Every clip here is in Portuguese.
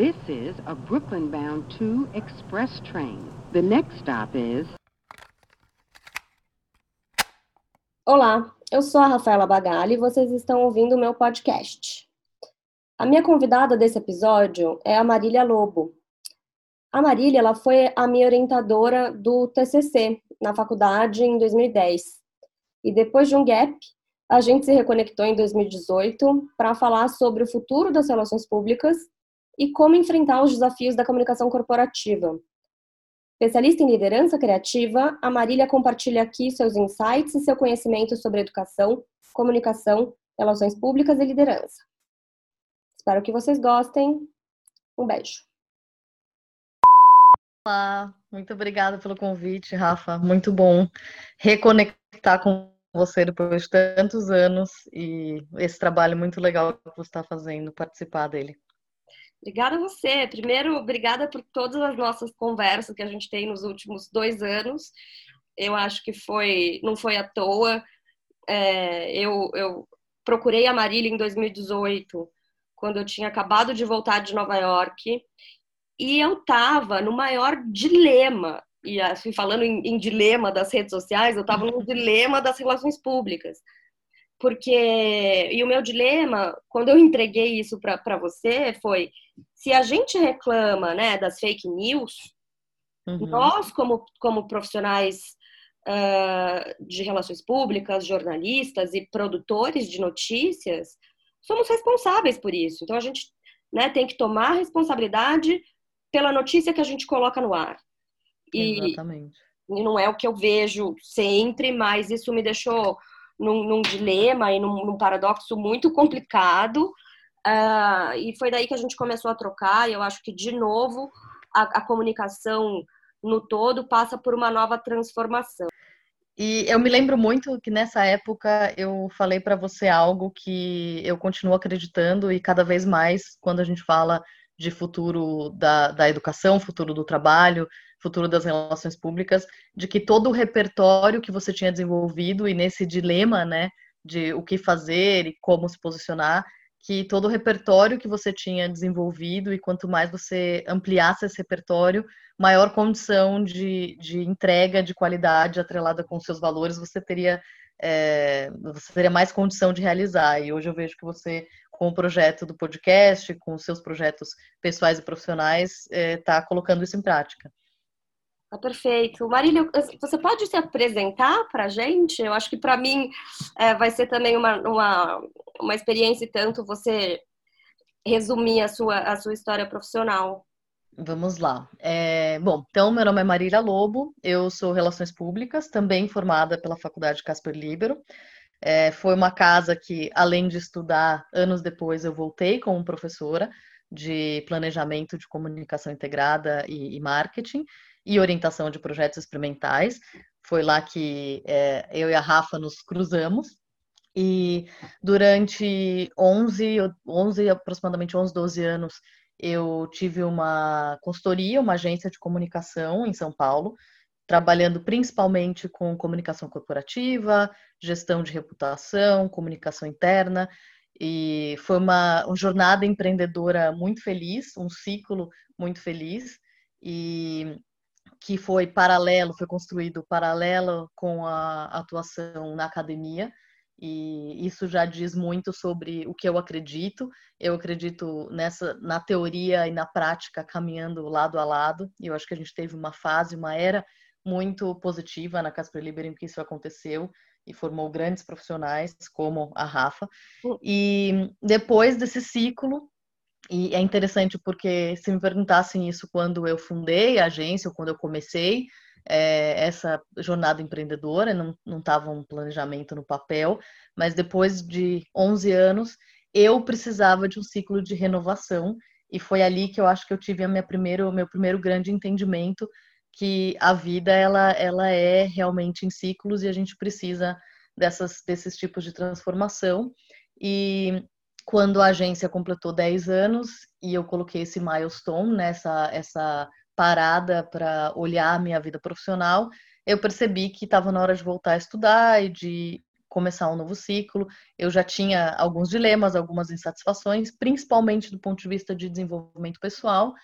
This is a Brooklyn bound 2 express train. The next stop is. Olá, eu sou a Rafaela Bagali e vocês estão ouvindo o meu podcast. A minha convidada desse episódio é a Marília Lobo. A Marília ela foi a minha orientadora do TCC na faculdade em 2010. E depois de um gap, a gente se reconectou em 2018 para falar sobre o futuro das relações públicas e como enfrentar os desafios da comunicação corporativa. Especialista em liderança criativa, a Marília compartilha aqui seus insights e seu conhecimento sobre educação, comunicação, relações públicas e liderança. Espero que vocês gostem. Um beijo. Olá, muito obrigada pelo convite, Rafa. Muito bom reconectar com você depois de tantos anos e esse trabalho muito legal que você está fazendo, participar dele. Obrigada a você. Primeiro, obrigada por todas as nossas conversas que a gente tem nos últimos dois anos. Eu acho que foi, não foi à toa. É, eu, eu procurei a Marília em 2018, quando eu tinha acabado de voltar de Nova York, e eu estava no maior dilema. E assim, falando em, em dilema das redes sociais, eu estava no dilema das relações públicas porque e o meu dilema quando eu entreguei isso para você foi se a gente reclama né das fake news uhum. nós como como profissionais uh, de relações públicas jornalistas e produtores de notícias somos responsáveis por isso então a gente né tem que tomar responsabilidade pela notícia que a gente coloca no ar e, Exatamente. e não é o que eu vejo sempre mas isso me deixou num, num dilema e num, num, paradoxo muito complicado. Uh, e foi daí que a gente começou a trocar. E eu acho que, de novo, a, a comunicação no todo passa por uma nova transformação. E eu me lembro muito que nessa época eu falei para você algo que eu continuo acreditando e cada vez mais quando a gente fala de futuro da, da educação, futuro do trabalho, futuro das relações públicas, de que todo o repertório que você tinha desenvolvido e nesse dilema, né, de o que fazer e como se posicionar, que todo o repertório que você tinha desenvolvido e quanto mais você ampliasse esse repertório, maior condição de, de entrega de qualidade atrelada com seus valores você teria é, você teria mais condição de realizar. E hoje eu vejo que você, com o projeto do podcast, com os seus projetos pessoais e profissionais, está é, colocando isso em prática. Tá perfeito. Marília, você pode se apresentar para a gente? Eu acho que para mim é, vai ser também uma, uma, uma experiência e tanto você resumir a sua, a sua história profissional. Vamos lá. É, bom, então meu nome é Marília Lobo, eu sou Relações Públicas, também formada pela Faculdade Casper Libero. É, foi uma casa que, além de estudar, anos depois eu voltei como professora de planejamento de comunicação integrada e, e marketing e orientação de projetos experimentais. Foi lá que é, eu e a Rafa nos cruzamos. E durante 11, 11, aproximadamente 11, 12 anos, eu tive uma consultoria, uma agência de comunicação em São Paulo, trabalhando principalmente com comunicação corporativa, gestão de reputação, comunicação interna. E foi uma, uma jornada empreendedora muito feliz, um ciclo muito feliz. E que foi paralelo, foi construído paralelo com a atuação na academia, e isso já diz muito sobre o que eu acredito. Eu acredito nessa na teoria e na prática caminhando lado a lado. E eu acho que a gente teve uma fase, uma era muito positiva na Casper Liber em que isso aconteceu e formou grandes profissionais como a Rafa. Hum. E depois desse ciclo, e é interessante porque se me perguntassem isso quando eu fundei a agência, ou quando eu comecei é, essa jornada empreendedora, não estava um planejamento no papel, mas depois de 11 anos, eu precisava de um ciclo de renovação, e foi ali que eu acho que eu tive a minha primeiro, meu primeiro grande entendimento que a vida ela, ela é realmente em ciclos e a gente precisa dessas, desses tipos de transformação. E quando a agência completou 10 anos e eu coloquei esse milestone, né, essa parada para olhar a minha vida profissional, eu percebi que estava na hora de voltar a estudar e de começar um novo ciclo. Eu já tinha alguns dilemas, algumas insatisfações, principalmente do ponto de vista de desenvolvimento pessoal.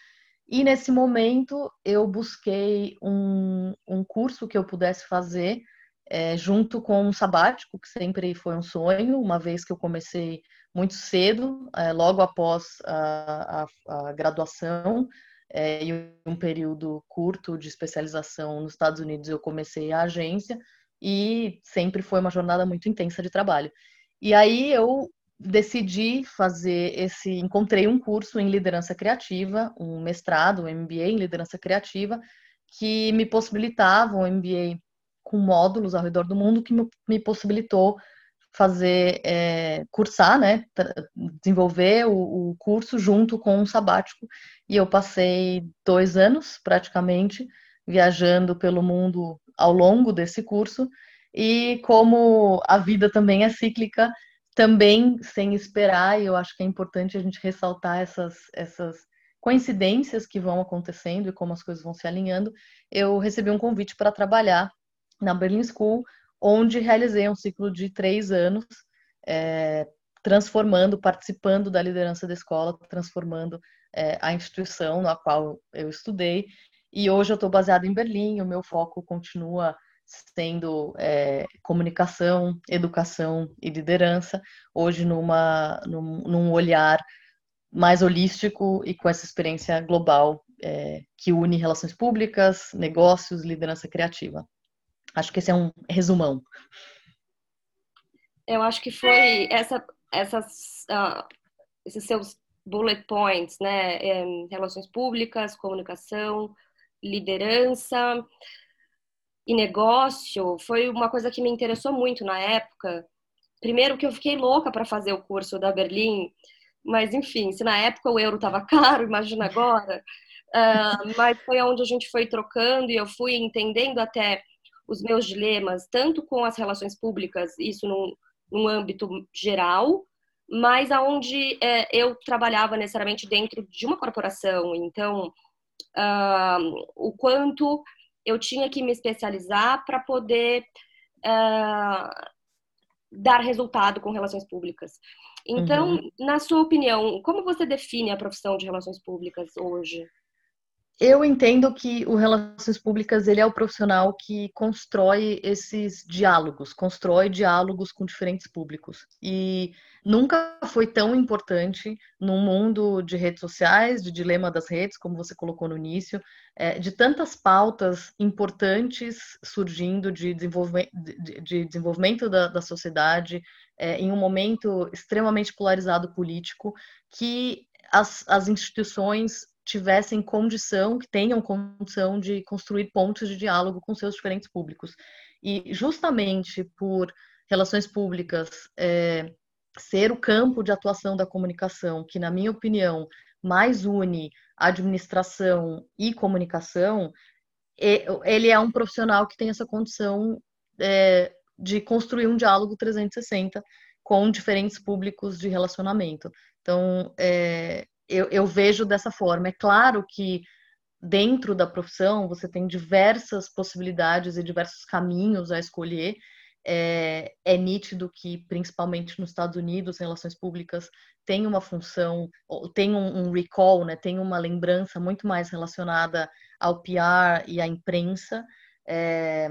E nesse momento eu busquei um, um curso que eu pudesse fazer é, junto com um sabático, que sempre foi um sonho, uma vez que eu comecei muito cedo, é, logo após a, a, a graduação, é, e um período curto de especialização nos Estados Unidos, eu comecei a agência e sempre foi uma jornada muito intensa de trabalho. E aí eu decidi fazer esse, encontrei um curso em liderança criativa, um mestrado, um MBA em liderança criativa, que me possibilitava um MBA com módulos ao redor do mundo que me possibilitou fazer, é, cursar, né, desenvolver o, o, curso junto com um sabático. E eu passei dois anos, praticamente, viajando pelo mundo ao longo desse curso. E como a vida também é cíclica, também sem esperar, e eu acho que é importante a gente ressaltar essas, essas coincidências que vão acontecendo e como as coisas vão se alinhando, eu recebi um convite para trabalhar na Berlin School onde realizei um ciclo de três anos, é, transformando, participando da liderança da escola, transformando é, a instituição na qual eu estudei. E hoje eu estou baseada em Berlim, o meu foco continua sendo é, comunicação, educação e liderança, hoje numa, num, num, olhar mais holístico e com essa experiência global é, que une relações públicas, negócios, liderança criativa. Acho que esse é um resumão. Eu acho que foi essa, essas, uh, esses seus bullet points, né? Em relações públicas, comunicação, liderança e negócio, foi uma coisa que me interessou muito na época. Primeiro que eu fiquei louca para fazer o curso da Berlim, mas enfim, se na época o euro estava caro, imagina agora. Uh, mas foi onde a gente foi trocando e eu fui entendendo até os meus dilemas, tanto com as relações públicas, isso num, num âmbito geral, mas aonde é, eu trabalhava necessariamente dentro de uma corporação. Então, uh, o quanto eu tinha que me especializar para poder uh, dar resultado com relações públicas. Então, uhum. na sua opinião, como você define a profissão de relações públicas hoje? Eu entendo que o Relações Públicas ele é o profissional que constrói esses diálogos, constrói diálogos com diferentes públicos. E nunca foi tão importante num mundo de redes sociais, de dilema das redes, como você colocou no início, é, de tantas pautas importantes surgindo de de desenvolvimento da, da sociedade, é, em um momento extremamente polarizado político, que as, as instituições tivessem condição, que tenham condição de construir pontos de diálogo com seus diferentes públicos. E justamente por relações públicas é, ser o campo de atuação da comunicação, que, na minha opinião, mais une administração e comunicação, ele é um profissional que tem essa condição é, de construir um diálogo 360 com diferentes públicos de relacionamento. Então, é, eu, eu vejo dessa forma. É claro que dentro da profissão você tem diversas possibilidades e diversos caminhos a escolher. É, é, nítido que, principalmente nos Estados Unidos, relações públicas tem uma função, tem um, um, recall, né, tem uma lembrança muito mais relacionada ao PR e à imprensa, é,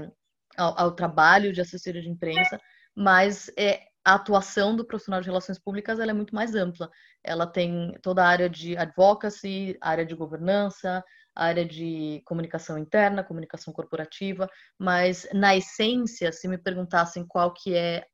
ao, ao, trabalho de assessoria de imprensa, mas é, a atuação do profissional de relações públicas é muito mais ampla. Ela tem toda a área de advocacy, área de governança, área de comunicação interna, comunicação corporativa, mas na essência, se me perguntassem qual que é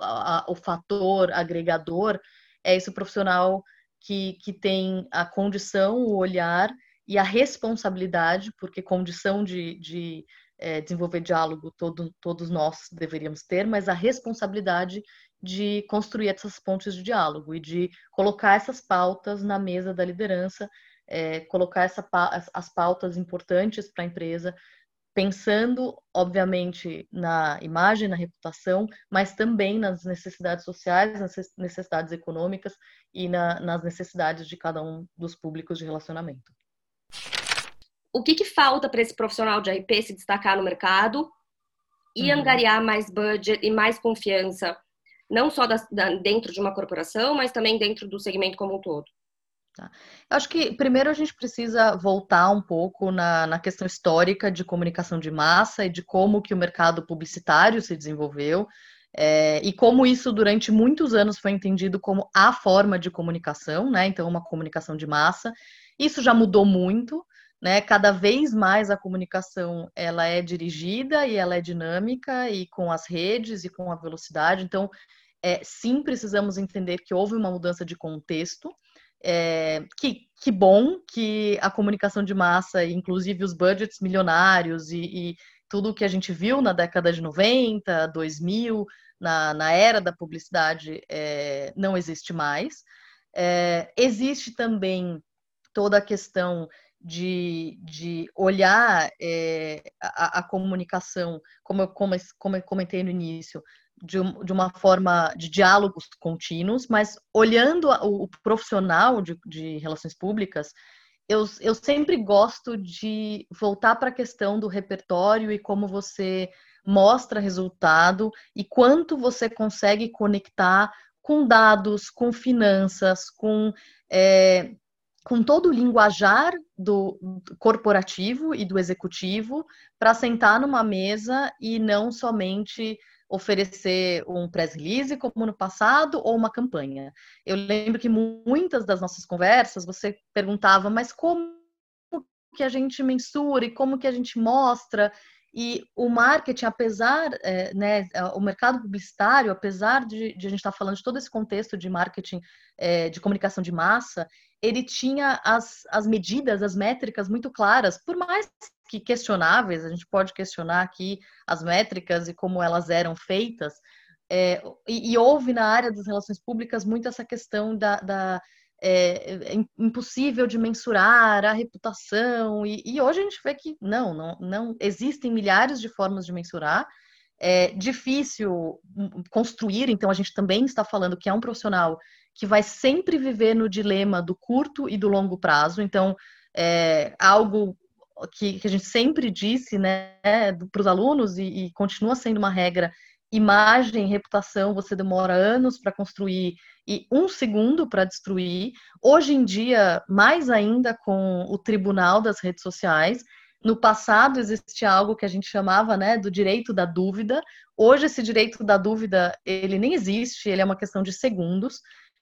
a, a, o fator agregador, é esse profissional que, que tem a condição, o olhar e a responsabilidade, porque condição de, de é, desenvolver diálogo todo, todos nós deveríamos ter, mas a responsabilidade de construir essas pontes de diálogo e de colocar essas pautas na mesa da liderança, é, colocar essa, as pautas importantes para a empresa, pensando, obviamente, na imagem, na reputação, mas também nas necessidades sociais, nas necessidades econômicas e na, nas necessidades de cada um dos públicos de relacionamento. O que, que falta para esse profissional de RP se destacar no mercado e uhum. angariar mais budget e mais confiança, não só da, da, dentro de uma corporação, mas também dentro do segmento como um todo? Tá. Eu acho que primeiro a gente precisa voltar um pouco na, na questão histórica de comunicação de massa e de como que o mercado publicitário se desenvolveu. É, e como isso durante muitos anos foi entendido como a forma de comunicação, né? Então, uma comunicação de massa. Isso já mudou muito, né? Cada vez mais a comunicação ela é dirigida e ela é dinâmica e com as redes e com a velocidade. Então, é, sim, precisamos entender que houve uma mudança de contexto. É, que, que bom que a comunicação de massa, inclusive os budgets milionários e, e tudo que a gente viu na década de 90, 2000, na, na era da publicidade é, não existe mais. É, existe também toda a questão de, de olhar é, a, a, comunicação, como eu, como, como eu comentei no início, de, de, uma forma de diálogos contínuos, mas olhando o, o profissional de, de, relações públicas, eu, eu sempre gosto de voltar para a questão do repertório e como você mostra resultado e quanto você consegue conectar com dados, com finanças, com, é, com todo o linguajar do, corporativo e do executivo para sentar numa mesa e não somente oferecer um press release como no passado ou uma campanha. Eu lembro que muitas das nossas conversas você perguntava, mas como que a gente mensura e como que a gente mostra e o marketing, apesar, é, né, o mercado publicitário, apesar de, de, a gente estar falando de todo esse contexto de marketing, é, de comunicação de massa, ele tinha as, as medidas, as métricas muito claras, por mais que questionáveis, a gente pode questionar aqui as métricas e como elas eram feitas, é, e, e, houve na área das relações públicas muito essa questão da, da é, é, impossível de mensurar a reputação, e, e, hoje a gente vê que não, não, não existem milhares de formas de mensurar. É difícil construir, então a gente também está falando que é um profissional que vai sempre viver no dilema do curto e do longo prazo, então é algo que, que a gente sempre disse né, para os alunos e, e continua sendo uma regra imagem, reputação, você demora anos para construir e um segundo para destruir. Hoje em dia, mais ainda com o tribunal das redes sociais. No passado existia algo que a gente chamava, né, do direito da dúvida. Hoje esse direito da dúvida ele nem existe, ele é uma questão de segundos.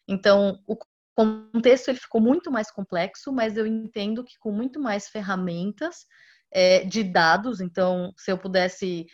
Então o contexto ele ficou muito mais complexo, mas eu entendo que com muito mais ferramentas é, de dados. Então, se eu pudesse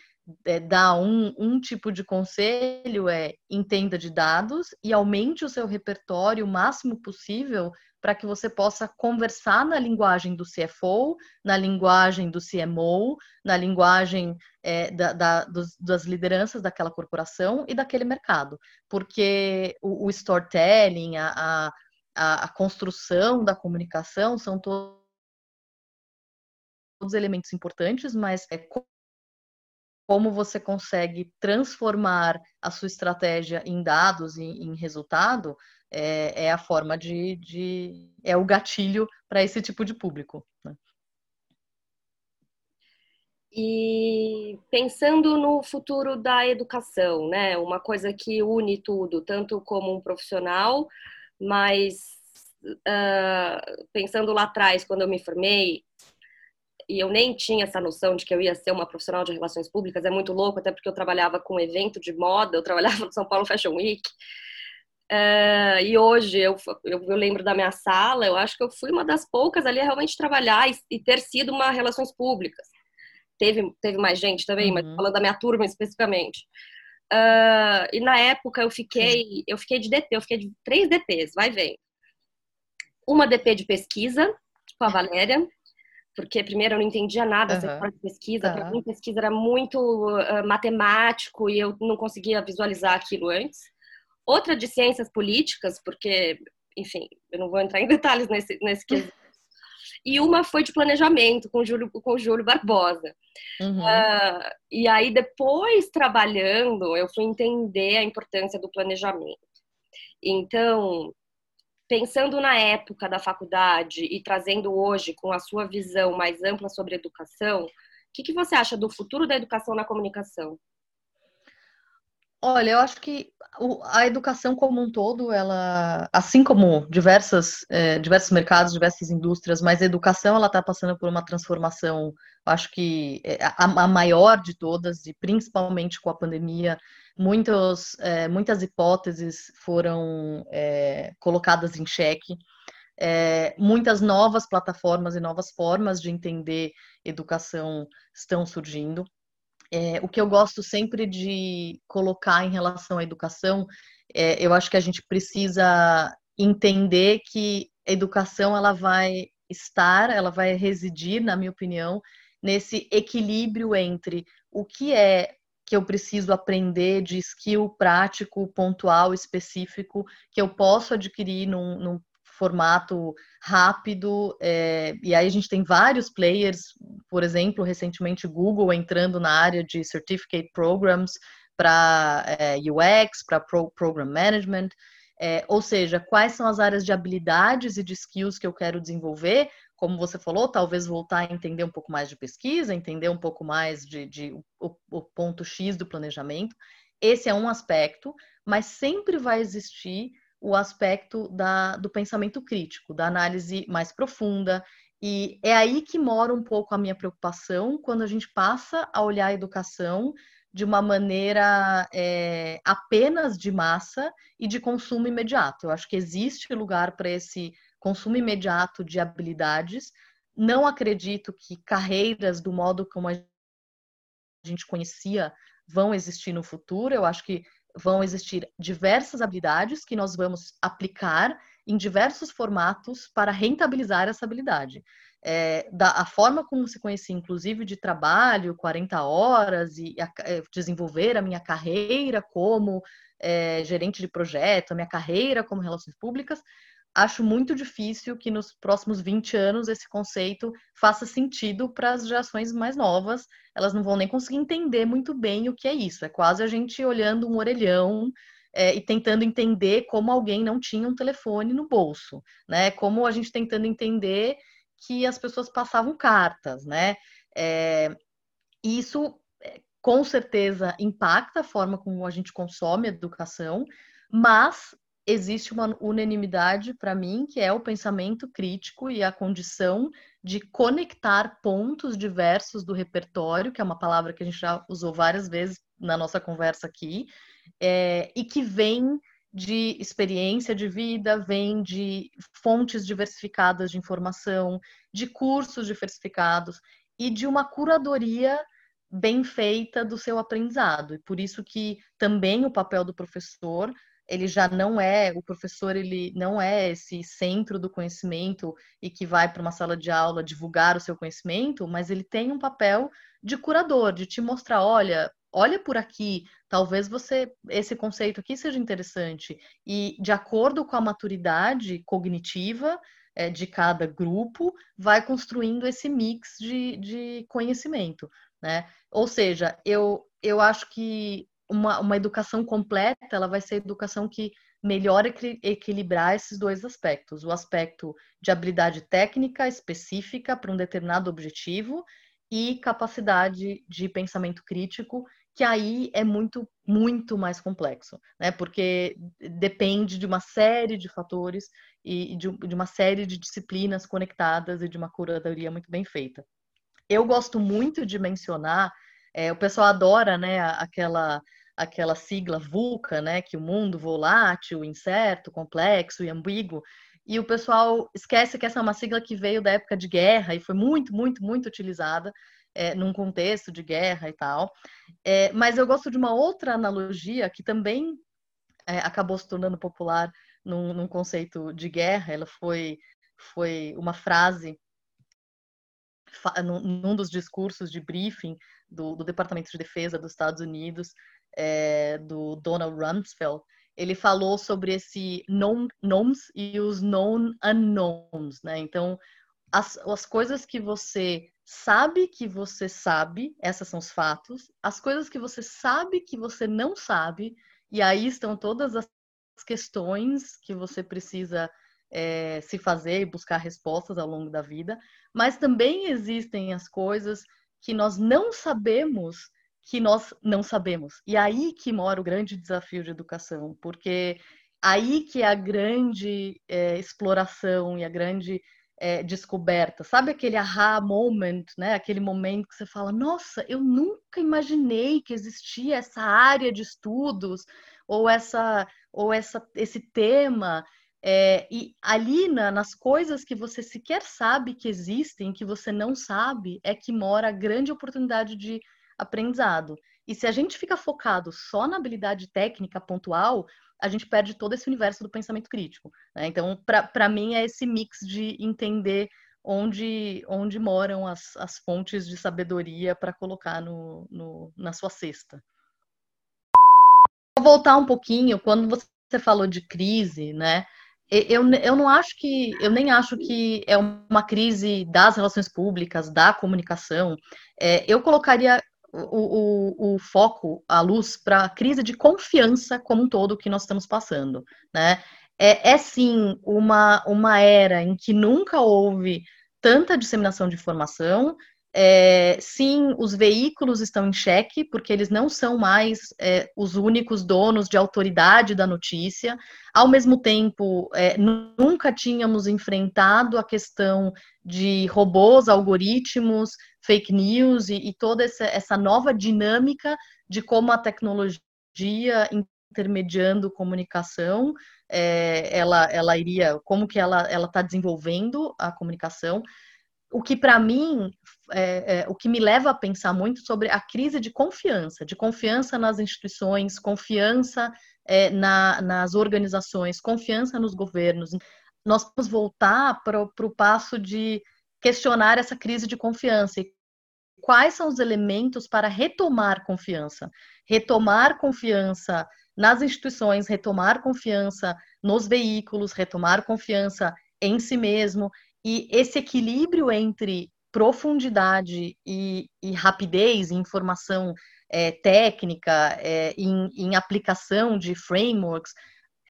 é, dar um, um tipo de conselho é entenda de dados e aumente o seu repertório o máximo possível para que você possa conversar na linguagem do CFO, na linguagem do CMO, na linguagem é, da, da, dos, das lideranças daquela corporação e daquele mercado. Porque o, o storytelling, a, a, a, construção da comunicação são todos elementos importantes, mas é como você consegue transformar a sua estratégia em dados, em, em resultado, é, é, a forma de, de é o gatilho para esse tipo de público. Né? E pensando no futuro da educação, né? Uma coisa que une tudo, tanto como um profissional, mas uh, pensando lá atrás, quando eu me formei, e eu nem tinha essa noção de que eu ia ser uma profissional de relações públicas, é muito louco, até porque eu trabalhava com evento de moda, eu trabalhava no São Paulo Fashion Week. Uh, e hoje eu, eu, eu, lembro da minha sala, eu acho que eu fui uma das poucas ali a realmente trabalhar e, e ter sido uma relações públicas. Teve, teve mais gente também, uhum. mas falando da minha turma especificamente. Uh, e na época eu fiquei, eu fiquei de DP, eu fiquei de três DPs, vai ver. Uma DP de pesquisa, com a Valéria, porque primeiro eu não entendia nada dessa uhum. de pesquisa. Uhum. Para mim, pesquisa era muito uh, matemático e eu não conseguia visualizar aquilo antes. Outra de ciências políticas, porque, enfim, eu não vou entrar em detalhes nesse, nesse quesito. E uma foi de planejamento com o Júlio, com o Júlio Barbosa. Uhum. Uh, e aí, depois trabalhando, eu fui entender a importância do planejamento. Então, pensando na época da faculdade e trazendo hoje com a sua visão mais ampla sobre educação, o que, que você acha do futuro da educação na comunicação? Olha, eu acho que a educação como um todo, ela, assim como diversas, é, diversos mercados, diversas indústrias, mas a educação ela está passando por uma transformação, acho que é, a, a, maior de todas, e principalmente com a pandemia, muitos, é, muitas hipóteses foram é, colocadas em xeque. É, muitas novas plataformas e novas formas de entender educação estão surgindo. É, o que eu gosto sempre de colocar em relação à educação, é, eu acho que a gente precisa entender que a educação ela vai estar, ela vai residir, na minha opinião, nesse equilíbrio entre o que é que eu preciso aprender de skill prático, pontual, específico, que eu posso adquirir num, num formato rápido, é, e aí a gente tem vários players, por exemplo, recentemente Google entrando na área de Certificate Programs para é, UX, para Pro Program Management, é, ou seja, quais são as áreas de habilidades e de skills que eu quero desenvolver, como você falou, talvez voltar a entender um pouco mais de pesquisa, entender um pouco mais de, de o, o ponto X do planejamento. Esse é um aspecto, mas sempre vai existir o aspecto da, do pensamento crítico, da análise mais profunda. E é aí que mora um pouco a minha preocupação quando a gente passa a olhar a educação de uma maneira é, apenas de massa e de consumo imediato. Eu acho que existe lugar para esse consumo imediato de habilidades. Não acredito que carreiras do modo como a gente conhecia vão existir no futuro. Eu acho que vão existir diversas habilidades que nós vamos aplicar em diversos formatos para rentabilizar essa habilidade. É, da, a forma como se conhecia, inclusive de trabalho, 40 horas, e a, é, desenvolver a minha carreira como é, gerente de projeto, a minha carreira como relações públicas, acho muito difícil que nos próximos 20 anos esse conceito faça sentido para as gerações mais novas. Elas não vão nem conseguir entender muito bem o que é isso. É quase a gente olhando um orelhão é, e tentando entender como alguém não tinha um telefone no bolso, né? Como a gente tentando entender que as pessoas passavam cartas, né? É, isso é, com certeza impacta a forma como a gente consome a educação, mas existe uma unanimidade para mim, que é o pensamento crítico e a condição de conectar pontos diversos do repertório, que é uma palavra que a gente já usou várias vezes na nossa conversa aqui, é, e que vem de experiência de vida, vem de fontes diversificadas de informação, de cursos diversificados e de uma curadoria bem feita do seu aprendizado. E por isso que também o papel do professor ele já não é, o professor ele não é esse centro do conhecimento e que vai para uma sala de aula divulgar o seu conhecimento, mas ele tem um papel de curador, de te mostrar, olha, olha por aqui, talvez você esse conceito aqui seja interessante e de acordo com a maturidade cognitiva é, de cada grupo, vai construindo esse mix de, de conhecimento, né? Ou seja, eu, eu acho que uma, uma educação completa, ela vai ser a educação que melhor equilibrar esses dois aspectos: o aspecto de habilidade técnica específica para um determinado objetivo e capacidade de pensamento crítico, que aí é muito, muito mais complexo, né? Porque depende de uma série de fatores e de, de uma série de disciplinas conectadas e de uma curadoria muito bem feita. Eu gosto muito de mencionar, é, o pessoal adora, né, aquela aquela sigla VUCA, né, que o mundo volátil, incerto, complexo e ambíguo, e o pessoal esquece que essa é uma sigla que veio da época de guerra e foi muito, muito, muito utilizada é, num contexto de guerra e tal. É, mas eu gosto de uma outra analogia que também é, acabou se tornando popular num, num, conceito de guerra. Ela foi, foi uma frase num dos discursos de briefing do, do Departamento de Defesa dos Estados Unidos, do Donald Rumsfeld, ele falou sobre esse known knowns e os known unknowns, né? Então, as, as coisas que você sabe que você sabe, essas são os fatos, as coisas que você sabe que você não sabe, e aí estão todas as questões que você precisa é, se fazer e buscar respostas ao longo da vida, mas também existem as coisas que nós não sabemos que nós não sabemos. E aí que mora o grande desafio de educação, porque aí que é a grande é, exploração e a grande é, descoberta. Sabe aquele aha moment, né? Aquele momento que você fala, nossa, eu nunca imaginei que existia essa área de estudos ou essa ou essa esse tema. É, e ali na, nas coisas que você sequer sabe que existem, que você não sabe, é que mora a grande oportunidade de aprendizado. E se a gente fica focado só na habilidade técnica pontual, a gente perde todo esse universo do pensamento crítico. Né? Então, para mim, é esse mix de entender onde, onde moram as, as fontes de sabedoria para colocar no, no, na sua cesta. Vou voltar um pouquinho, quando você falou de crise, né? Eu, eu não acho que, eu nem acho que é uma crise das relações públicas, da comunicação. É, eu colocaria o, o, o, foco, a luz para a crise de confiança como um todo que nós estamos passando, né? É, é sim uma, uma era em que nunca houve tanta disseminação de informação, é, sim, os veículos estão em xeque, porque eles não são mais é, os únicos donos de autoridade da notícia. Ao mesmo tempo, é, nunca tínhamos enfrentado a questão de robôs, algoritmos, fake news e, e toda essa, essa nova dinâmica de como a tecnologia intermediando comunicação, é, ela, ela iria, como que ela está desenvolvendo a comunicação o que para mim, é, é, o que me leva a pensar muito sobre a crise de confiança, de confiança nas instituições, confiança é, na, nas organizações, confiança nos governos. Nós vamos voltar para o passo de questionar essa crise de confiança e quais são os elementos para retomar confiança, retomar confiança nas instituições, retomar confiança nos veículos, retomar confiança em si mesmo e esse equilíbrio entre profundidade e, e rapidez, informação é, técnica, é, em, em, aplicação de frameworks,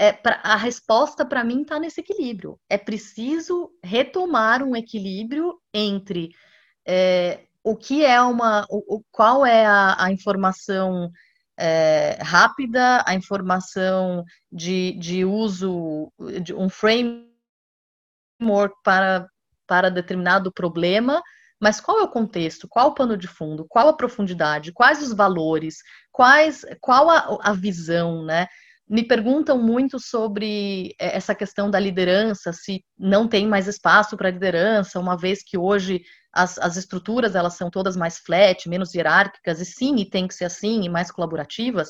é, pra, a resposta para mim está nesse equilíbrio. É preciso retomar um equilíbrio entre é, o que é uma, o, o qual é a, a informação é, rápida, a informação de, de uso de um framework para, para determinado problema, mas qual é o contexto, qual o pano de fundo, qual a profundidade, quais os valores, quais, qual a, a visão, né? Me perguntam muito sobre é, essa questão da liderança, se não tem mais espaço para liderança, uma vez que hoje as, as estruturas elas são todas mais flat, menos hierárquicas, e sim, e tem que ser assim, e mais colaborativas.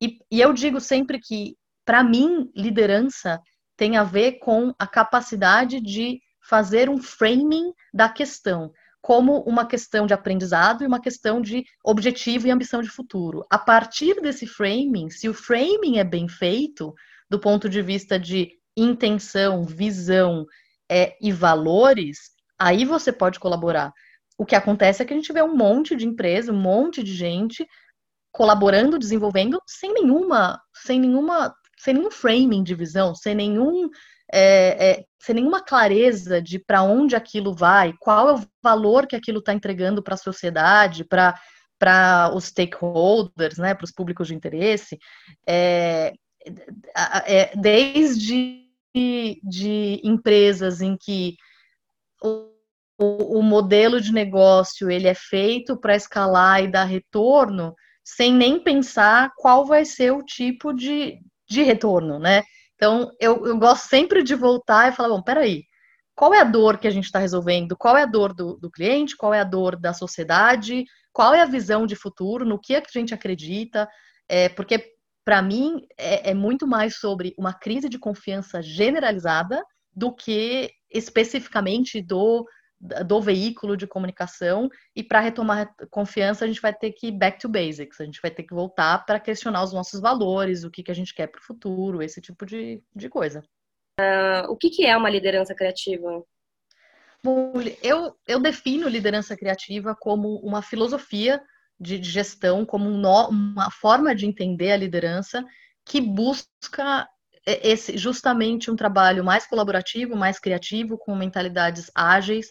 E, e eu digo sempre que, para mim, liderança tem a ver com a capacidade de fazer um framing da questão, como uma questão de aprendizado e uma questão de objetivo e ambição de futuro. A partir desse framing, se o framing é bem feito, do ponto de vista de intenção, visão é, e valores, aí você pode colaborar. O que acontece é que a gente vê um monte de empresa, um monte de gente colaborando, desenvolvendo, sem nenhuma, sem nenhuma sem nenhum framing de visão, sem nenhum é, é, sem nenhuma clareza de para onde aquilo vai, qual é o valor que aquilo está entregando para a sociedade, para para os stakeholders, né, para os públicos de interesse, é, é, desde de empresas em que o, o, o modelo de negócio ele é feito para escalar e dar retorno, sem nem pensar qual vai ser o tipo de, de retorno, né? Então, eu, eu gosto sempre de voltar e falar, bom, peraí, qual é a dor que a gente está resolvendo? Qual é a dor do, do, cliente? Qual é a dor da sociedade? Qual é a visão de futuro? No que, a gente acredita? É, porque, para mim, é, é muito mais sobre uma crise de confiança generalizada do que especificamente do do veículo de comunicação e para retomar confiança a gente vai ter que ir back to basics, a gente vai ter que voltar para questionar os nossos valores, o que, que a gente quer para o futuro, esse tipo de, de coisa. Uh, o que, que é uma liderança criativa? Bom, eu, eu defino liderança criativa como uma filosofia de, de gestão, como um no, uma forma de entender a liderança que busca esse justamente um trabalho mais colaborativo, mais criativo, com mentalidades ágeis,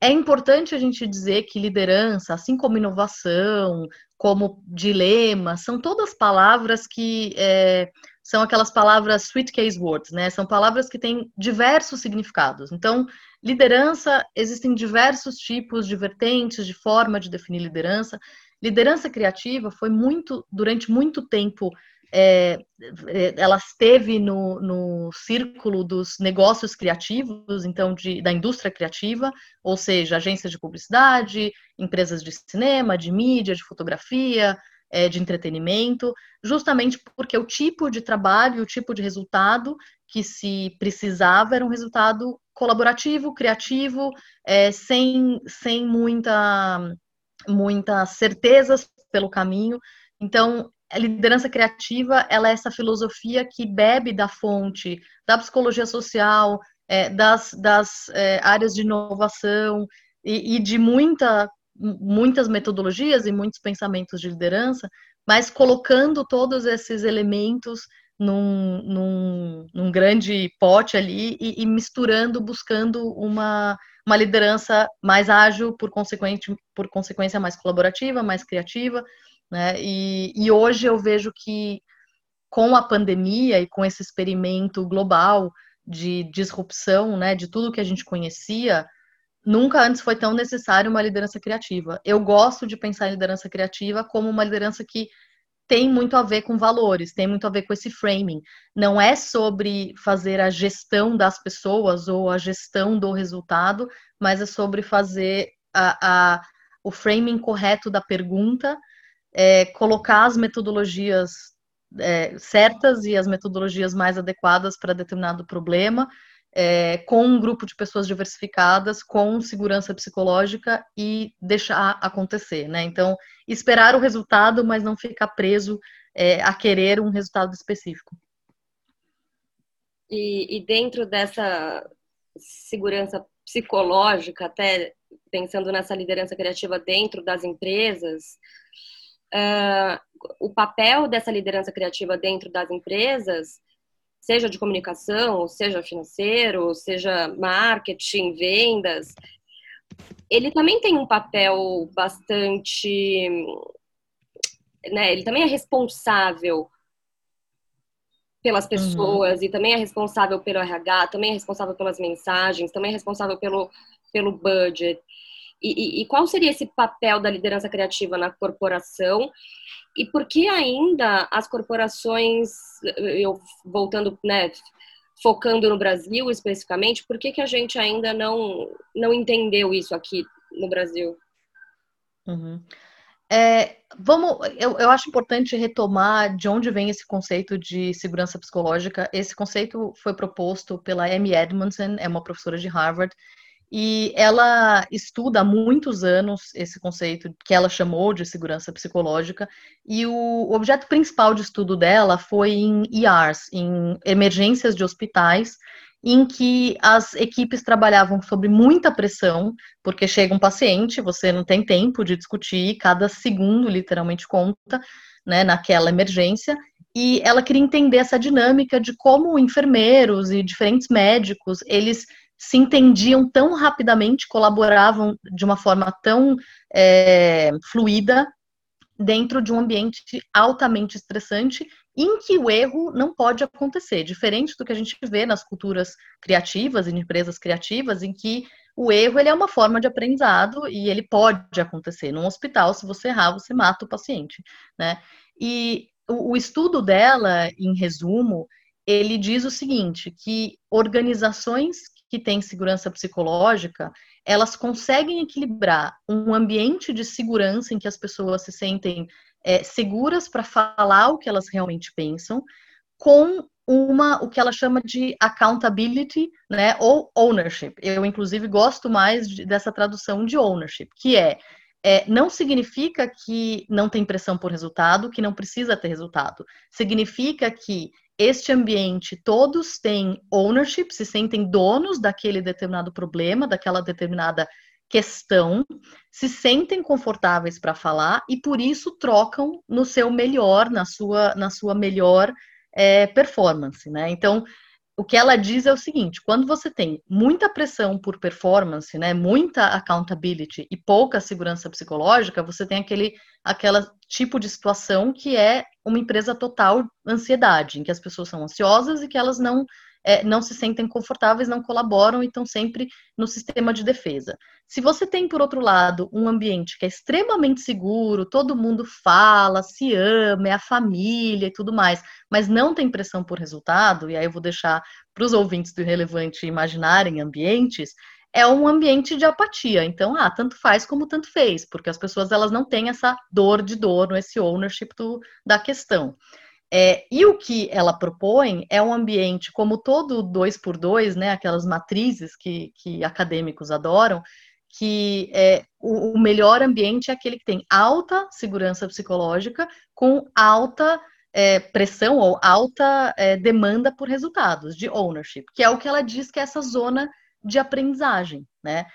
é importante a gente dizer que liderança, assim como inovação, como dilema, são todas palavras que é, são aquelas palavras sweet case words, né? São palavras que têm diversos significados. Então, liderança, existem diversos tipos de vertentes, de forma de definir liderança. Liderança criativa foi muito, durante muito tempo, é, é, ela esteve no, no círculo dos negócios criativos, então de, da indústria criativa, ou seja, agências de publicidade, empresas de cinema, de mídia, de fotografia, é, de entretenimento, justamente porque o tipo de trabalho, o tipo de resultado que se precisava era um resultado colaborativo, criativo, é, sem, sem muita, muitas certezas pelo caminho. Então, a liderança criativa ela é essa filosofia que bebe da fonte da psicologia social, é, das, das é, áreas de inovação e, e, de muita, muitas metodologias e muitos pensamentos de liderança, mas colocando todos esses elementos num, num, num grande pote ali e, e, misturando, buscando uma, uma liderança mais ágil, por, consequente, por consequência mais colaborativa, mais criativa, né? E, e hoje eu vejo que com a pandemia e com esse experimento global de disrupção, né, de tudo que a gente conhecia, nunca antes foi tão necessário uma liderança criativa. Eu gosto de pensar em liderança criativa como uma liderança que tem muito a ver com valores, tem muito a ver com esse framing. Não é sobre fazer a gestão das pessoas ou a gestão do resultado, mas é sobre fazer a, a o framing correto da pergunta é, colocar as metodologias é, certas e as metodologias mais adequadas para determinado problema, é, com um grupo de pessoas diversificadas, com segurança psicológica e deixar acontecer, né? Então, esperar o resultado, mas não ficar preso é, a querer um resultado específico. E, e dentro dessa segurança psicológica, até pensando nessa liderança criativa dentro das empresas, uh, o papel dessa liderança criativa dentro das empresas, seja de comunicação, seja financeiro, seja marketing, vendas, ele também tem um papel bastante. Né, ele também é responsável pelas uhum. pessoas uhum. e também é responsável pelo RH, também é responsável pelas mensagens, também é responsável pelo, pelo budget. E, e, e, qual seria esse papel da liderança criativa na corporação? E por que ainda as corporações, eu voltando, né, focando no Brasil especificamente, por que, que a gente ainda não, não entendeu isso aqui no Brasil? Uhum. É, vamos, eu, eu acho importante retomar de onde vem esse conceito de segurança psicológica. Esse conceito foi proposto pela Amy Edmondson, é uma professora de Harvard, e ela estuda há muitos anos esse conceito que ela chamou de segurança psicológica, e o objeto principal de estudo dela foi em ERs, em emergências de hospitais, em que as equipes trabalhavam sob muita pressão, porque chega um paciente, você não tem tempo de discutir, cada segundo literalmente conta, né, naquela emergência, e ela queria entender essa dinâmica de como enfermeiros e diferentes médicos, eles se entendiam tão rapidamente, colaboravam de uma forma tão é, fluida dentro de um ambiente altamente estressante em que o erro não pode acontecer, diferente do que a gente vê nas culturas criativas, em empresas criativas, em que o erro ele é uma forma de aprendizado e ele pode acontecer. Num hospital, se você errar, você mata o paciente, né? E o, o estudo dela, em resumo, ele diz o seguinte, que organizações que têm segurança psicológica, elas conseguem equilibrar um ambiente de segurança em que as pessoas se sentem é, seguras para falar o que elas realmente pensam, com uma o que ela chama de accountability, né, ou ownership. Eu inclusive gosto mais de, dessa tradução de ownership, que é, é não significa que não tem pressão por resultado, que não precisa ter resultado. Significa que este ambiente, todos têm ownership, se sentem donos daquele determinado problema, daquela determinada questão, se sentem confortáveis para falar e por isso trocam no seu melhor, na sua, na sua melhor é, performance, né? Então, o que ela diz é o seguinte: quando você tem muita pressão por performance, né, muita accountability e pouca segurança psicológica, você tem aquele aquela tipo de situação que é uma empresa total ansiedade, em que as pessoas são ansiosas e que elas não é, não se sentem confortáveis, não colaboram e estão sempre no sistema de defesa. Se você tem, por outro lado, um ambiente que é extremamente seguro, todo mundo fala, se ama, é a família e tudo mais, mas não tem pressão por resultado, e aí eu vou deixar para os ouvintes do Irrelevante imaginarem ambientes, é um ambiente de apatia. Então, ah, tanto faz como tanto fez, porque as pessoas elas não têm essa dor de dor, esse ownership do, da questão. É, e o que ela propõe é um ambiente, como todo dois por dois, né, aquelas matrizes que, que acadêmicos adoram, que é, o, o, melhor ambiente é aquele que tem alta segurança psicológica com alta é, pressão ou alta é, demanda por resultados, de ownership, que é o que ela diz que é essa zona de aprendizagem, né?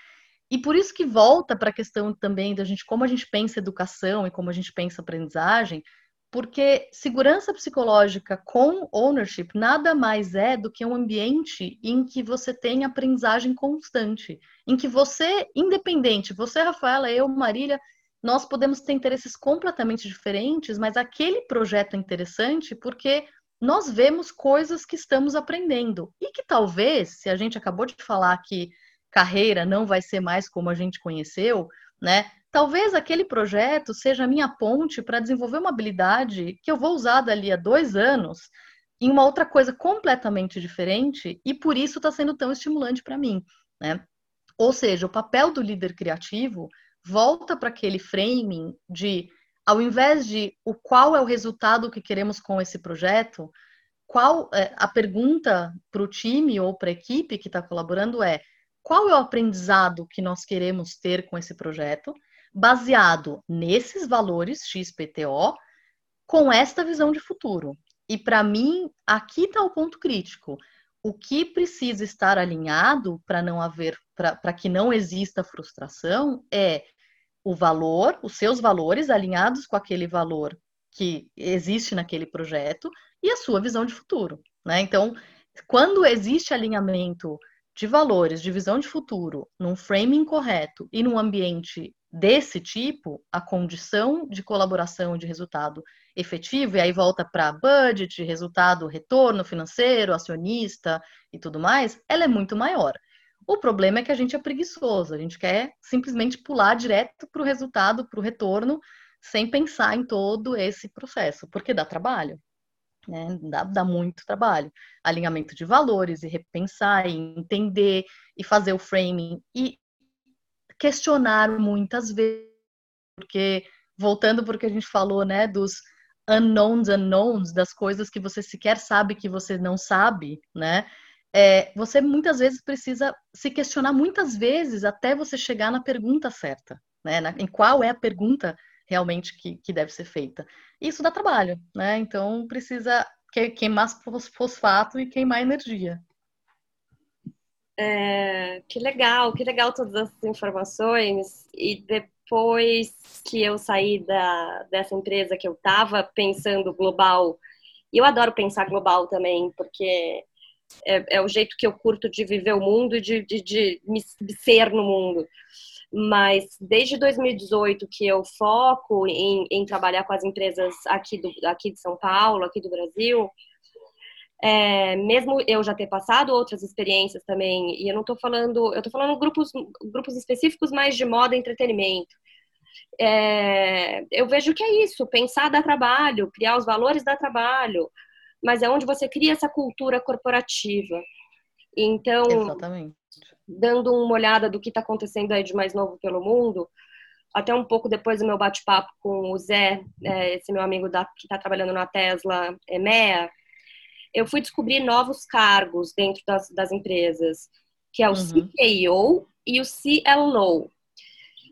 E por isso que volta para a questão também da gente, como a gente pensa educação e como a gente pensa aprendizagem, porque segurança psicológica com ownership nada mais é do que um ambiente em que você tem aprendizagem constante, em que você, independente, você, Rafaela, eu, Marília, nós podemos ter interesses completamente diferentes, mas aquele projeto é interessante porque nós vemos coisas que estamos aprendendo e que talvez, se a gente acabou de falar que carreira não vai ser mais como a gente conheceu, né? Talvez aquele projeto seja a minha ponte para desenvolver uma habilidade que eu vou usar dali a dois anos em uma outra coisa completamente diferente e por isso está sendo tão estimulante para mim, né? Ou seja, o papel do líder criativo volta para aquele framing de, ao invés de o qual é o resultado que queremos com esse projeto, qual é, a pergunta para o time ou para a equipe que está colaborando é qual é o aprendizado que nós queremos ter com esse projeto baseado nesses valores XPTO, com esta visão de futuro. E para mim, aqui está o ponto crítico. O que precisa estar alinhado para não haver, para que não exista frustração, é o valor, os seus valores alinhados com aquele valor que existe naquele projeto e a sua visão de futuro. Né? Então, quando existe alinhamento de valores, de visão de futuro, num framing correto e num ambiente desse tipo, a condição de colaboração de resultado efetivo, e aí volta para budget, resultado, retorno financeiro, acionista e tudo mais, ela é muito maior. O problema é que a gente é preguiçoso, a gente quer simplesmente pular direto para o resultado, para o retorno, sem pensar em todo esse processo, porque dá trabalho. Né? Dá, dá muito trabalho. Alinhamento de valores e repensar, e entender e fazer o framing. E questionar muitas vezes, porque voltando porque a gente falou, né, dos unknowns unknowns, das coisas que você sequer sabe que você não sabe, né? É, você muitas vezes precisa se questionar muitas vezes até você chegar na pergunta certa, né? Na, em qual é a pergunta realmente que, que deve ser feita. Isso dá trabalho, né? Então precisa queimar fosfato e queimar energia. É, que legal, que legal todas essas informações. E depois que eu saí da, dessa empresa que eu estava pensando global, e eu adoro pensar global também, porque é, é, o jeito que eu curto de viver o mundo e de, de, de, de ser no mundo. Mas desde 2018 que eu foco em, em trabalhar com as empresas aqui, do, aqui de São Paulo, aqui do Brasil, é, mesmo eu já ter passado outras experiências também, e eu não estou falando, eu estou falando grupos, grupos específicos mais de moda e entretenimento. É, eu vejo que é isso, pensar dá trabalho, criar os valores dá trabalho, mas é onde você cria essa cultura corporativa. Então, Exatamente. dando uma olhada do que está acontecendo aí de mais novo pelo mundo, até um pouco depois do meu bate-papo com o Zé, é, esse meu amigo da, que está trabalhando na Tesla EMEA, eu fui descobrir novos cargos dentro das, das empresas, que é o uhum. CKO e o CLO.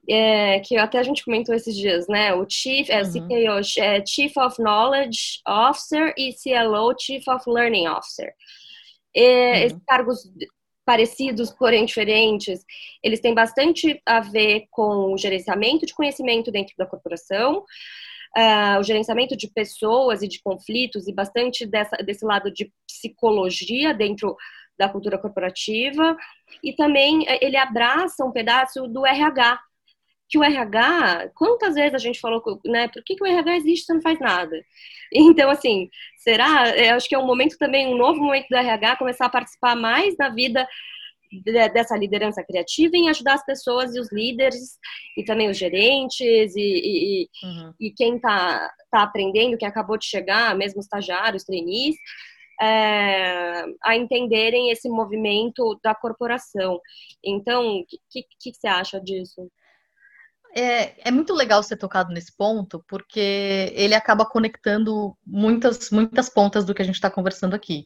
É, que até a gente comentou esses dias, né? O Chief, é, uhum. CKO, é, Chief of Knowledge Officer e CLO, Chief of Learning Officer. É, uhum. Esses cargos parecidos, porém diferentes, eles têm bastante a ver com o gerenciamento de conhecimento dentro da corporação, uh, o gerenciamento de pessoas e de conflitos e bastante dessa, desse lado de psicologia dentro da cultura corporativa. E também eh, ele abraça um pedaço do RH, que o RH, quantas vezes a gente falou, né, por que, que o RH existe? E não faz nada? Então, assim, será, eu acho que é um momento também, um novo momento do RH começar a participar mais da vida dessa liderança criativa em ajudar as pessoas e os líderes e também os gerentes e, e, uhum. e quem está tá aprendendo, quem acabou de chegar, mesmo estagiários, trainees, é, a entenderem esse movimento da corporação. Então, o que, que, que você acha disso? É, é, muito legal ser tocado nesse ponto, porque ele acaba conectando muitas, muitas pontas do que a gente está conversando aqui.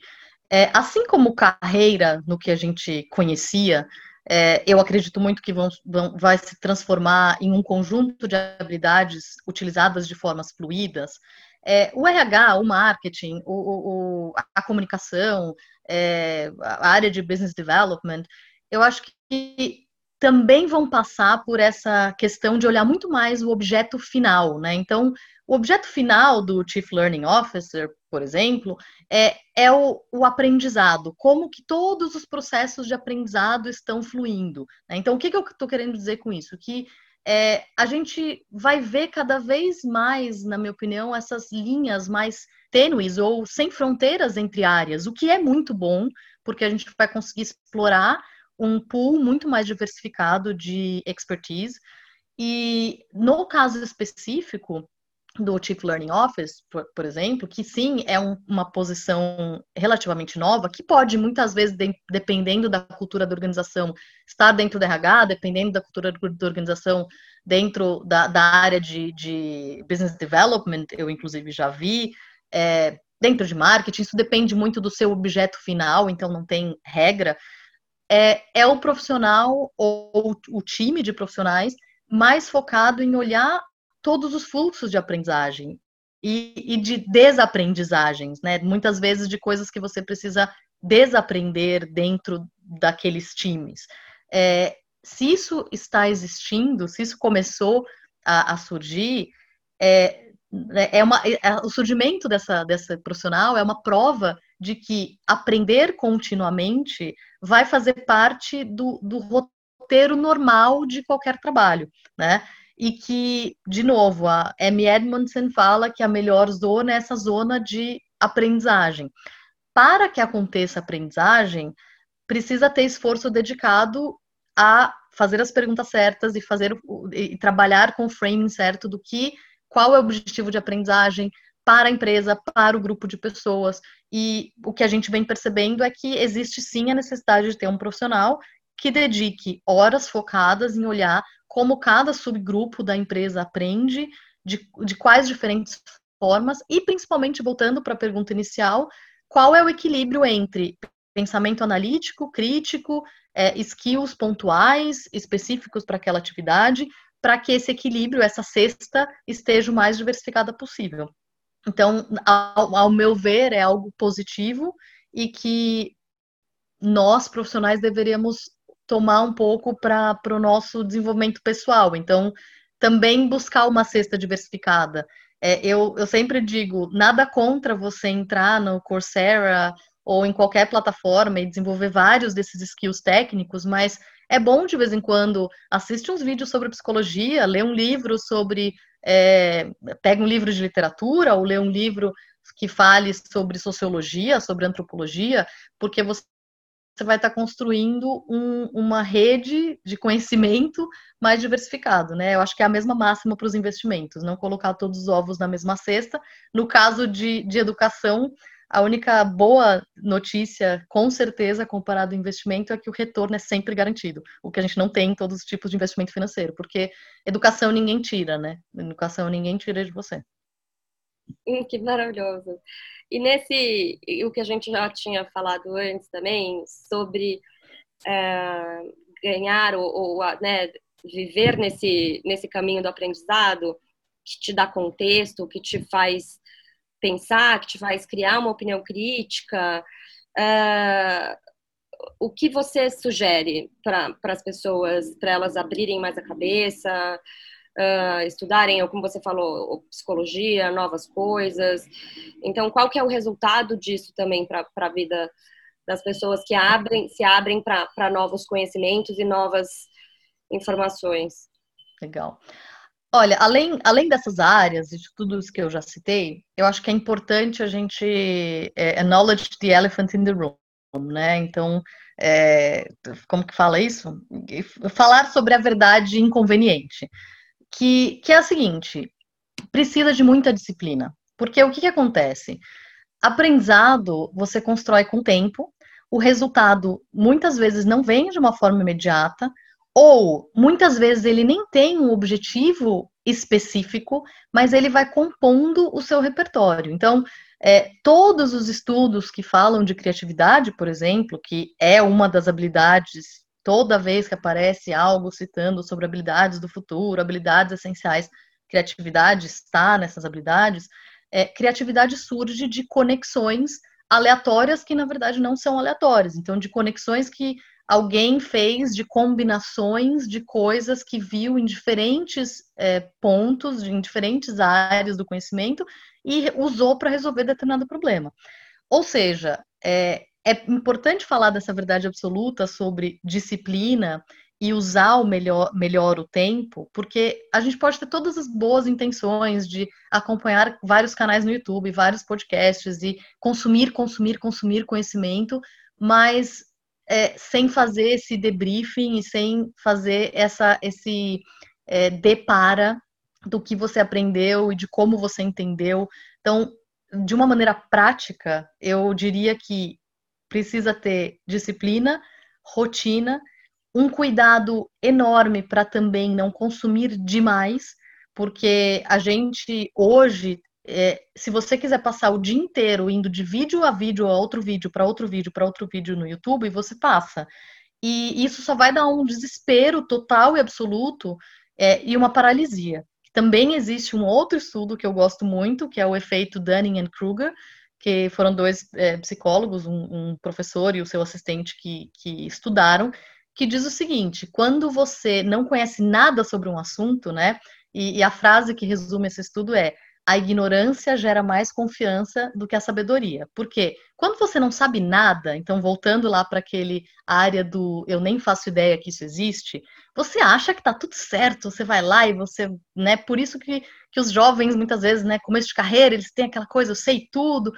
É, assim como carreira, no que a gente conhecia, é, eu acredito muito que vão, vão, vai se transformar em um conjunto de habilidades utilizadas de formas fluídas. É, o RH, o marketing, o, o, a comunicação, é, a área de business development, eu acho que também vão passar por essa questão de olhar muito mais o objeto final, né? Então, o objeto final do Chief Learning Officer, por exemplo, é, é o, o aprendizado, como que todos os processos de aprendizado estão fluindo. Né? Então, o que, que eu estou querendo dizer com isso? Que é, a gente vai ver cada vez mais, na minha opinião, essas linhas mais tênues ou sem fronteiras entre áreas, o que é muito bom, porque a gente vai conseguir explorar um pool muito mais diversificado de expertise. E no caso específico do Chief Learning Office, por, por exemplo, que sim é um, uma posição relativamente nova, que pode muitas vezes, de, dependendo da cultura da organização, estar dentro do RH, dependendo da cultura da organização, dentro da, da área de, de, business development, eu inclusive já vi, é, dentro de marketing, isso depende muito do seu objeto final, então não tem regra, é, é o profissional ou o time de profissionais mais focado em olhar todos os fluxos de aprendizagem e, e, de desaprendizagens, né? Muitas vezes de coisas que você precisa desaprender dentro daqueles times. É, se isso está existindo, se isso começou a, a surgir, é, é uma, é, o surgimento dessa, dessa profissional é uma prova de que aprender continuamente vai fazer parte do, do roteiro normal de qualquer trabalho, né? E que, de novo, a M. Edmondson fala que a melhor zona é essa zona de aprendizagem. Para que aconteça aprendizagem, precisa ter esforço dedicado a fazer as perguntas certas e fazer e trabalhar com o framing certo do que qual é o objetivo de aprendizagem, para a empresa, para o grupo de pessoas. E o que a gente vem percebendo é que existe sim a necessidade de ter um profissional que dedique horas focadas em olhar como cada subgrupo da empresa aprende, de, de quais diferentes formas, e principalmente voltando para a pergunta inicial, qual é o equilíbrio entre pensamento analítico, crítico, é, skills pontuais, específicos para aquela atividade, para que esse equilíbrio, essa cesta, esteja o mais diversificada possível. Então, ao, ao meu ver, é algo positivo e que nós, profissionais, deveríamos tomar um pouco para o nosso desenvolvimento pessoal. Então, também buscar uma cesta diversificada. É, eu, eu sempre digo, nada contra você entrar no Coursera ou em qualquer plataforma e desenvolver vários desses skills técnicos, mas é bom de vez em quando assistir uns vídeos sobre psicologia, ler um livro sobre é, pega um livro de literatura ou lê um livro que fale sobre sociologia, sobre antropologia, porque você vai estar construindo um, uma rede de conhecimento mais diversificado, né? Eu acho que é a mesma máxima para os investimentos, não colocar todos os ovos na mesma cesta. No caso de, de educação, a única boa notícia, com certeza, comparado ao investimento, é que o retorno é sempre garantido, o que a gente não tem em todos os tipos de investimento financeiro, porque educação ninguém tira, né? Educação ninguém tira de você. Que maravilhoso. E nesse, o que a gente já tinha falado antes também, sobre é, ganhar ou, ou né, viver nesse, nesse caminho do aprendizado, que te dá contexto, que te faz pensar, que te faz criar uma opinião crítica. Uh, o que você sugere para as pessoas, para elas abrirem mais a cabeça? Uh, estudarem, ou como você falou, psicologia, novas coisas. Então, qual que é o resultado disso também para a vida das pessoas que abrem, se abrem para novos conhecimentos e novas informações? Legal. Olha, além, além dessas áreas e de tudo isso que eu já citei, eu acho que é importante a gente é, acknowledge the elephant in the room, né? Então, é, como que fala isso? Falar sobre a verdade inconveniente, que, que é a seguinte: precisa de muita disciplina, porque o que, que acontece? Aprendizado você constrói com o tempo, o resultado muitas vezes não vem de uma forma imediata, ou muitas vezes ele nem tem um objetivo específico, mas ele vai compondo o seu repertório. Então, é, todos os estudos que falam de criatividade, por exemplo, que é uma das habilidades, toda vez que aparece algo citando sobre habilidades do futuro, habilidades essenciais, criatividade está nessas habilidades, é, criatividade surge de conexões aleatórias que, na verdade, não são aleatórias. Então, de conexões que alguém fez de combinações de coisas que viu em diferentes é, pontos, em diferentes áreas do conhecimento e usou para resolver determinado problema. Ou seja, é, é importante falar dessa verdade absoluta sobre disciplina e usar o melhor, melhor o tempo, porque a gente pode ter todas as boas intenções de acompanhar vários canais no YouTube, vários podcasts e consumir, consumir, consumir conhecimento, mas é, sem fazer esse debriefing e sem fazer essa, esse é, depara do que você aprendeu e de como você entendeu. Então, de uma maneira prática, eu diria que precisa ter disciplina, rotina, um cuidado enorme para também não consumir demais, porque a gente hoje é, se você quiser passar o dia inteiro indo de vídeo a vídeo a outro vídeo para outro vídeo para outro vídeo no YouTube, você passa. E isso só vai dar um desespero total e absoluto é, e uma paralisia. Também existe um outro estudo que eu gosto muito, que é o efeito Dunning-Kruger, que foram dois é, psicólogos, um, um, professor e o seu assistente que, que estudaram, que diz o seguinte: quando você não conhece nada sobre um assunto, né? E, e a frase que resume esse estudo é: a ignorância gera mais confiança do que a sabedoria. Porque quando você não sabe nada, então voltando lá para aquele área do eu nem faço ideia que isso existe, você acha que está tudo certo, você vai lá e você, né, por isso que, que os jovens muitas vezes, né, começo de carreira, eles têm aquela coisa, eu sei tudo,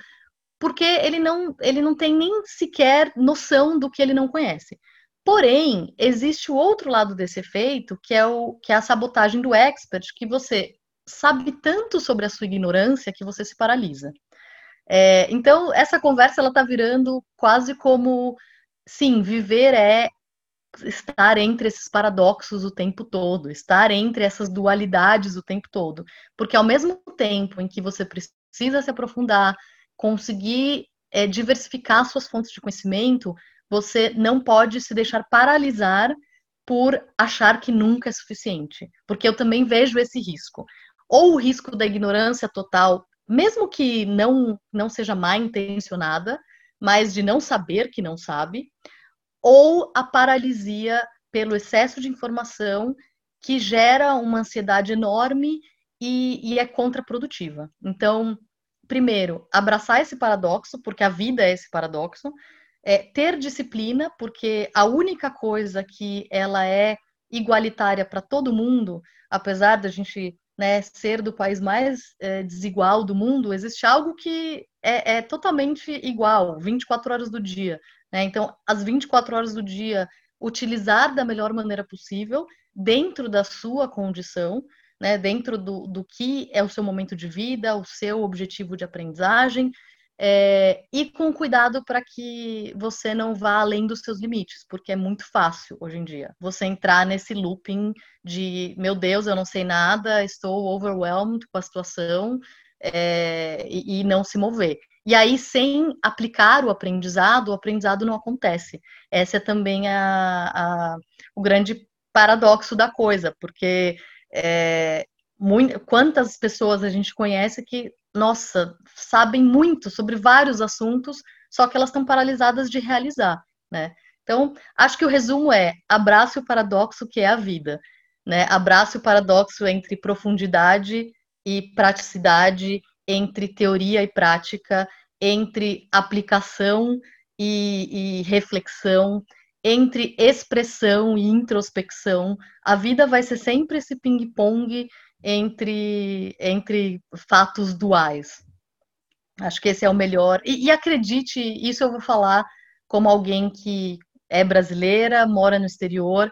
porque ele não, ele não tem nem sequer noção do que ele não conhece. Porém, existe o outro lado desse efeito, que é, o, que é a sabotagem do expert, que você sabe tanto sobre a sua ignorância que você se paralisa. É, então, essa conversa ela está virando quase como, sim, viver é estar entre esses paradoxos o tempo todo, estar entre essas dualidades o tempo todo, porque ao mesmo tempo em que você precisa se aprofundar, conseguir é, diversificar suas fontes de conhecimento, você não pode se deixar paralisar por achar que nunca é suficiente, porque eu também vejo esse risco ou o risco da ignorância total, mesmo que não, não seja mal intencionada, mas de não saber que não sabe, ou a paralisia pelo excesso de informação que gera uma ansiedade enorme e, e é contraprodutiva. Então, primeiro, abraçar esse paradoxo, porque a vida é esse paradoxo, é, ter disciplina, porque a única coisa que ela é igualitária para todo mundo, apesar da gente né, ser do país mais é, desigual do mundo, existe algo que é, é, totalmente igual, 24 horas do dia. Né? Então, as 24 horas do dia, utilizar da melhor maneira possível, dentro da sua condição, né, dentro do, do que é o seu momento de vida, o seu objetivo de aprendizagem, é, e com cuidado para que você não vá além dos seus limites, porque é muito fácil hoje em dia você entrar nesse looping de meu Deus, eu não sei nada, estou overwhelmed com a situação é, e, e não se mover. E aí, sem aplicar o aprendizado, o aprendizado não acontece. Essa é também a, a o grande paradoxo da coisa, porque é, muito, quantas pessoas a gente conhece que nossa, sabem muito sobre vários assuntos, só que elas estão paralisadas de realizar, né? Então, acho que o resumo é: abrace o paradoxo que é a vida. né? Abrace o paradoxo entre profundidade e praticidade, entre teoria e prática, entre aplicação e, e reflexão, entre expressão e introspecção. A vida vai ser sempre esse ping-pong entre, entre fatos duais. Acho que esse é o melhor. E, e, acredite, isso eu vou falar como alguém que é brasileira, mora no exterior.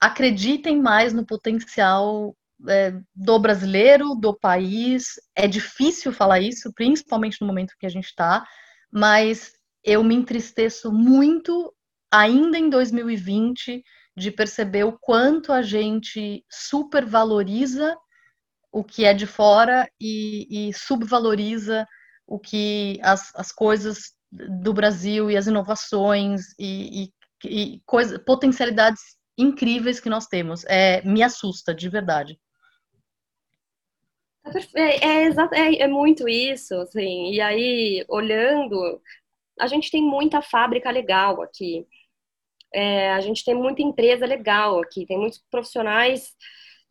Acreditem mais no potencial é, do brasileiro, do país. É difícil falar isso, principalmente no momento que a gente está, mas eu me entristeço muito, ainda em 2020, de perceber o quanto a gente supervaloriza o que é de fora e, e subvaloriza o que as, as coisas do Brasil e as inovações e, e, e coisa, potencialidades incríveis que nós temos. É, me assusta, de verdade. É, é, é, é, muito isso, assim, e aí, olhando, a gente tem muita fábrica legal aqui, é, a gente tem muita empresa legal aqui, tem muitos profissionais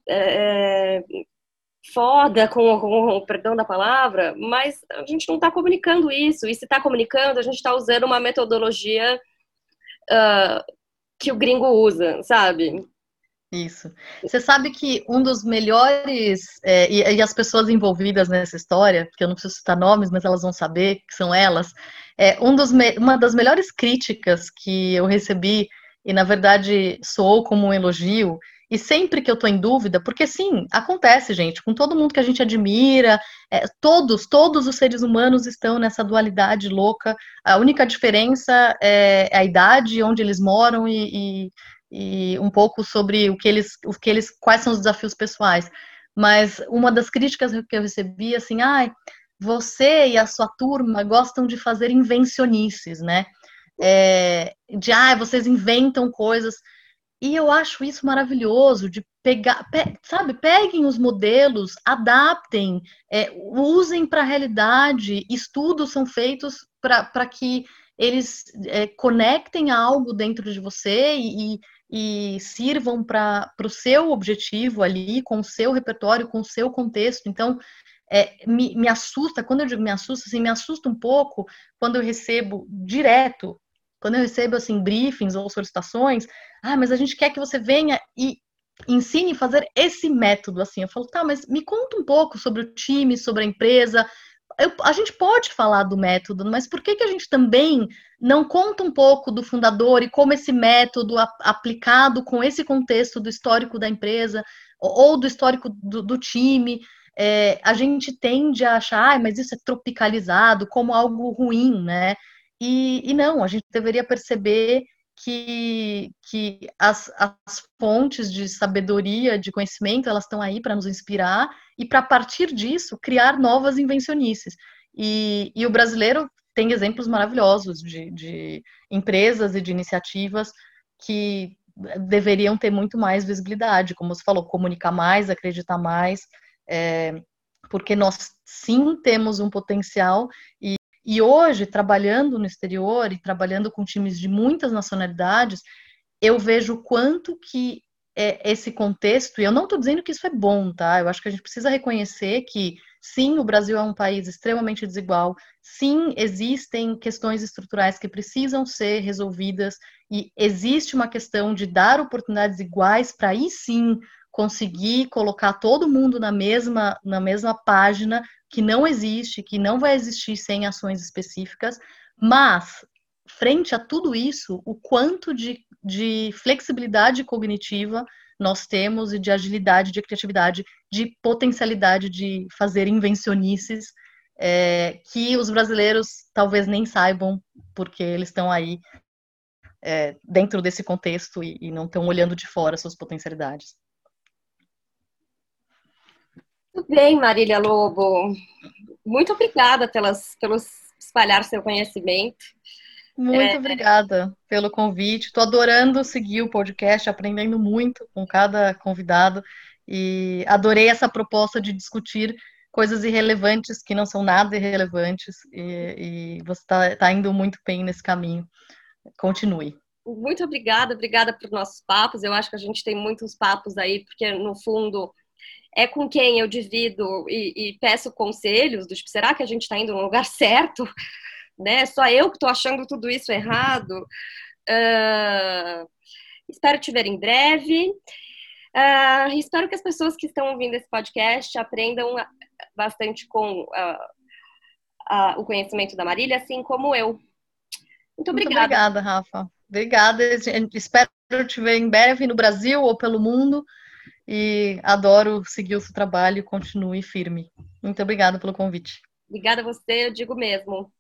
é, é foda, com, com, perdão da palavra, mas a gente não está comunicando isso. E se está comunicando, a gente está usando uma metodologia uh, que o gringo usa, sabe? Isso. Você sabe que um dos melhores, é, e, e, as pessoas envolvidas nessa história, que eu não preciso citar nomes, mas elas vão saber que são elas, é, um dos uma das melhores críticas que eu recebi, e na verdade soou como um elogio, e sempre que eu estou em dúvida, porque sim, acontece, gente, com todo mundo que a gente admira, é, todos, todos os seres humanos estão nessa dualidade louca. A única diferença é a idade, onde eles moram e, e, e um pouco sobre o que eles, o que eles, quais são os desafios pessoais. Mas uma das críticas que eu recebi, assim, ai, você e a sua turma gostam de fazer invencionices, né? É, de, ah, vocês inventam coisas. E eu acho isso maravilhoso de pegar, pe, sabe, peguem os modelos, adaptem, é, usem para a realidade, estudos são feitos para que eles é, conectem algo dentro de você e, e sirvam para o seu objetivo ali, com o seu repertório, com o seu contexto. Então, é, me, me assusta, quando eu digo me assusta, assim, me assusta um pouco quando eu recebo direto quando eu recebo assim briefings ou solicitações, ah, mas a gente quer que você venha e ensine a fazer esse método assim. Eu falo, tá, mas me conta um pouco sobre o time, sobre a empresa. Eu, a gente pode falar do método, mas por que, que a gente também não conta um pouco do fundador e como esse método a, aplicado com esse contexto do histórico da empresa ou, ou do histórico do, do time? É, a gente tende a achar, ah, mas isso é tropicalizado como algo ruim, né? E, e não, a gente deveria perceber que, que as, as fontes de sabedoria, de conhecimento, elas estão aí para nos inspirar e para, partir disso, criar novas invencionices. E, e o brasileiro tem exemplos maravilhosos de, de empresas e de iniciativas que deveriam ter muito mais visibilidade, como você falou, comunicar mais, acreditar mais, é, porque nós sim temos um potencial. E e hoje, trabalhando no exterior e trabalhando com times de muitas nacionalidades, eu vejo quanto que é esse contexto, e eu não estou dizendo que isso é bom, tá? Eu acho que a gente precisa reconhecer que, sim, o Brasil é um país extremamente desigual, sim, existem questões estruturais que precisam ser resolvidas, e existe uma questão de dar oportunidades iguais para aí sim conseguir colocar todo mundo na mesma, na mesma página que não existe, que não vai existir sem ações específicas, mas, frente a tudo isso, o quanto de, de flexibilidade cognitiva nós temos e de agilidade, de criatividade, de potencialidade de fazer invencionices é, que os brasileiros talvez nem saibam, porque eles estão aí é, dentro desse contexto e, e não estão olhando de fora suas potencialidades. Muito bem, Marília Lobo. Muito obrigada pelas, pelos espalhar seu conhecimento. Muito é... obrigada pelo convite. Estou adorando seguir o podcast, aprendendo muito com cada convidado e adorei essa proposta de discutir coisas irrelevantes que não são nada irrelevantes e, e você está tá indo muito bem nesse caminho. Continue. Muito obrigada, obrigada por nossos papos. Eu acho que a gente tem muitos papos aí, porque no fundo é com quem eu divido e, e peço conselhos do tipo, será que a gente está indo no lugar certo? Né? Só eu que estou achando tudo isso errado. Uh, espero te ver em breve. Uh, espero que as pessoas que estão ouvindo esse podcast aprendam bastante com uh, o conhecimento da Marília, assim como eu. Muito obrigada. Muito obrigada, Rafa. Obrigada. Espero te ver em breve no Brasil ou pelo mundo. E adoro seguir o seu trabalho. Continue firme. Muito obrigada pelo convite. Obrigada a você, eu digo mesmo.